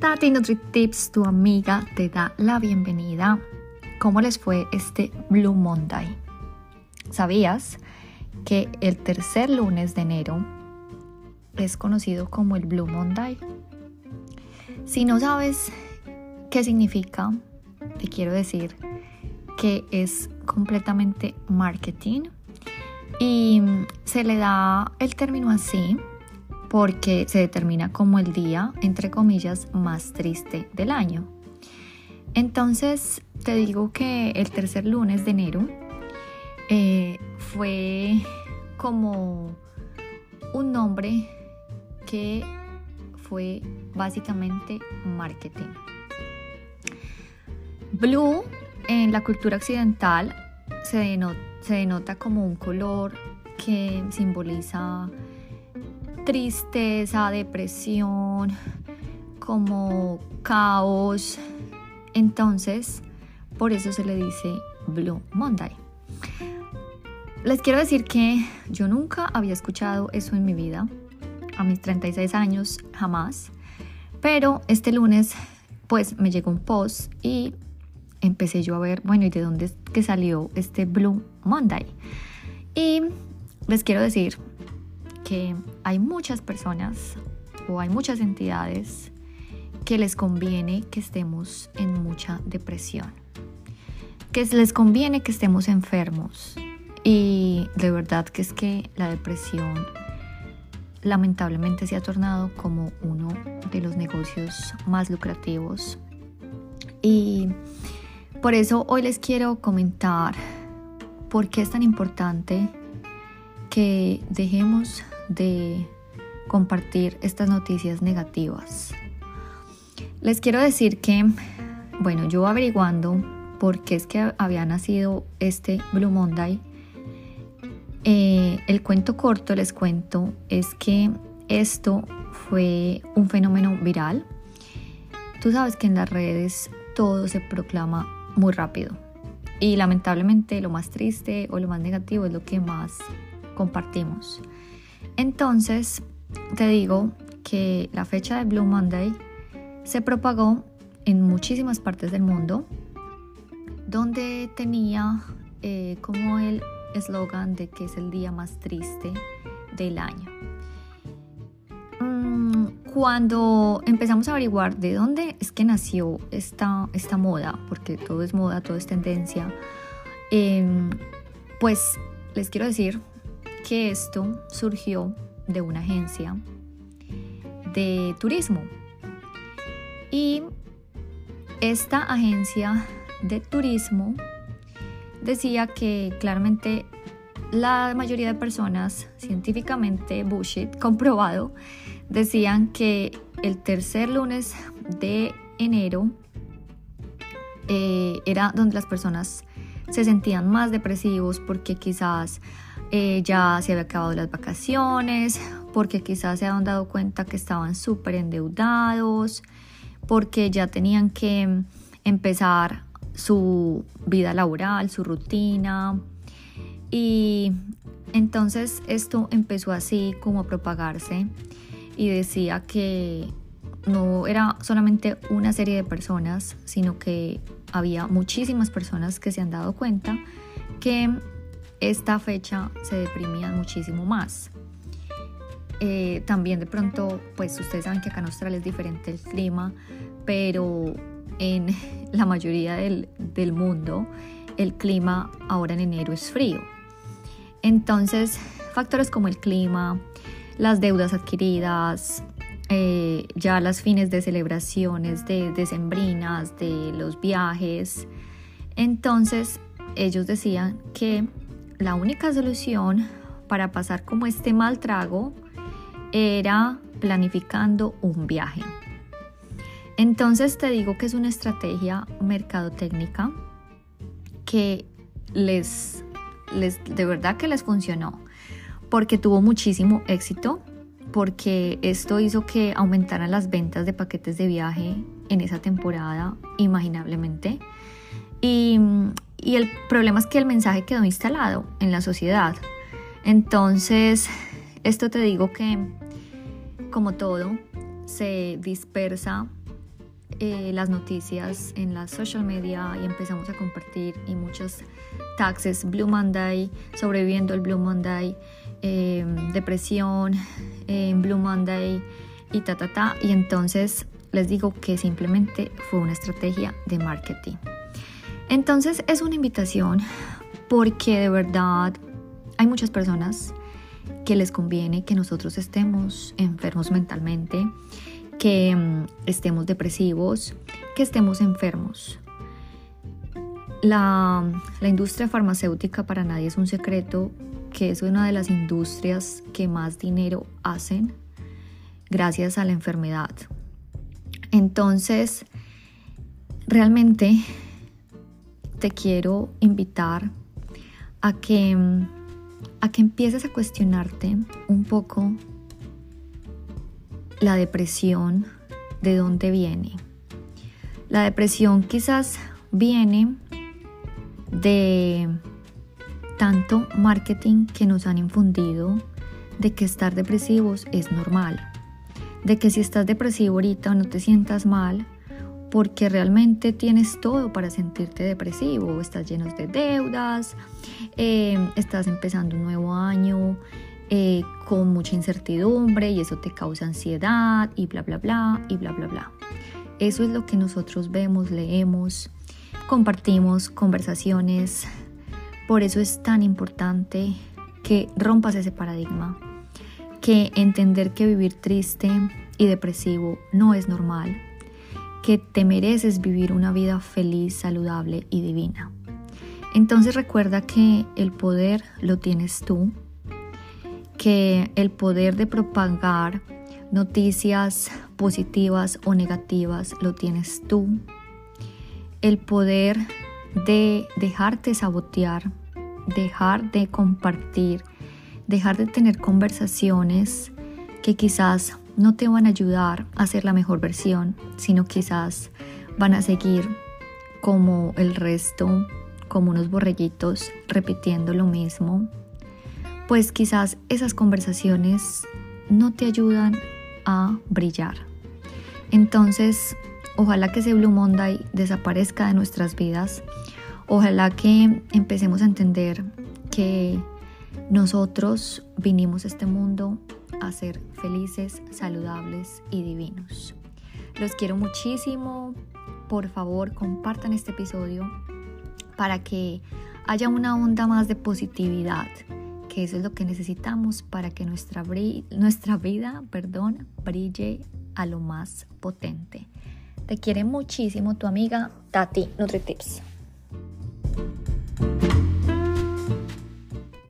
Tati NutriTips, tu amiga, te da la bienvenida. ¿Cómo les fue este Blue Monday? ¿Sabías que el tercer lunes de enero es conocido como el Blue Monday? Si no sabes qué significa, te quiero decir que es completamente marketing y se le da el término así porque se determina como el día, entre comillas, más triste del año. Entonces, te digo que el tercer lunes de enero eh, fue como un nombre que fue básicamente marketing. Blue en la cultura occidental se denota, se denota como un color que simboliza tristeza, depresión, como caos. Entonces, por eso se le dice Blue Monday. Les quiero decir que yo nunca había escuchado eso en mi vida. A mis 36 años, jamás. Pero este lunes, pues me llegó un post y empecé yo a ver, bueno, ¿y de dónde es que salió este Blue Monday? Y les quiero decir que hay muchas personas o hay muchas entidades que les conviene que estemos en mucha depresión, que les conviene que estemos enfermos. Y de verdad que es que la depresión lamentablemente se ha tornado como uno de los negocios más lucrativos. Y por eso hoy les quiero comentar por qué es tan importante que dejemos de compartir estas noticias negativas. Les quiero decir que, bueno, yo averiguando por qué es que había nacido este Blue Monday, eh, el cuento corto, les cuento, es que esto fue un fenómeno viral. Tú sabes que en las redes todo se proclama muy rápido. Y lamentablemente lo más triste o lo más negativo es lo que más compartimos. Entonces, te digo que la fecha de Blue Monday se propagó en muchísimas partes del mundo, donde tenía eh, como el eslogan de que es el día más triste del año. Mm, cuando empezamos a averiguar de dónde es que nació esta, esta moda, porque todo es moda, todo es tendencia, em, pues les quiero decir que esto surgió de una agencia de turismo. Y esta agencia de turismo decía que claramente la mayoría de personas, científicamente bullshit, comprobado, decían que el tercer lunes de enero eh, era donde las personas se sentían más depresivos porque quizás eh, ya se había acabado las vacaciones, porque quizás se habían dado cuenta que estaban súper endeudados, porque ya tenían que empezar su vida laboral, su rutina. Y entonces esto empezó así como a propagarse y decía que no era solamente una serie de personas, sino que había muchísimas personas que se han dado cuenta que esta fecha se deprimían muchísimo más. Eh, también de pronto, pues ustedes saben que acá en Australia es diferente el clima, pero en la mayoría del, mundo el clima ahora en enero es frío. Entonces, factores como el clima, las deudas adquiridas, eh, ya las fines de celebraciones de decembrinas, de los viajes. Entonces, ellos decían que la única solución para pasar como este mal trago era planificando un viaje. Entonces te digo que es una estrategia mercadotécnica que les, les, de verdad que les funcionó, porque tuvo muchísimo éxito, porque esto hizo que aumentaran las ventas de paquetes de viaje en esa temporada imaginablemente. Y y el problema es que el mensaje quedó instalado en la sociedad. Entonces, esto te digo que, como todo, se dispersa eh, las noticias en las social media y empezamos a compartir y muchos taxes, Blue Monday, sobreviviendo el Blue Monday, eh, depresión, eh, Blue Monday y ta, ta, ta. Y entonces les digo que simplemente fue una estrategia de marketing. Entonces es una invitación porque de verdad hay muchas personas que les conviene que nosotros estemos enfermos mentalmente, que mm, estemos depresivos, que estemos enfermos. La, la, industria farmacéutica para nadie es un secreto que es una de las industrias que más dinero hacen gracias a la enfermedad. Entonces, realmente te quiero invitar a que, a que empieces a cuestionarte un poco la depresión, de dónde viene. La depresión quizás viene de tanto marketing que nos han infundido de que estar depresivos es normal, de que si estás depresivo ahorita no te sientas mal porque realmente tienes todo para sentirte depresivo, estás lleno de deudas, eh, estás empezando un nuevo año eh, con mucha incertidumbre y eso te causa ansiedad y bla, bla, bla, y bla, bla, bla. Eso es lo que nosotros vemos, leemos, compartimos conversaciones. Por eso es tan importante que rompas ese paradigma, que entender que vivir triste y depresivo no es normal, que te mereces vivir una vida feliz, saludable y divina. Entonces recuerda que el poder lo tienes tú, que el poder de propagar noticias positivas o negativas lo tienes tú. El poder de dejarte sabotear, dejar de compartir, dejar de tener conversaciones que quizás no te van a ayudar a ser la mejor versión, sino quizás van a seguir como el resto, como unos borreguitos repitiendo lo mismo, pues quizás esas conversaciones no te ayudan a brillar. Entonces, ojalá que ese Blue Monday desaparezca de nuestras vidas. Ojalá que empecemos a entender que nosotros vinimos a este mundo a ser felices, saludables y divinos. Los quiero muchísimo. Por favor, compartan este episodio para que haya una onda más de positividad que eso es lo que necesitamos para que nuestra, nuestra vida perdón, brille a lo más potente. Te quiere muchísimo tu amiga Tati NutriTips.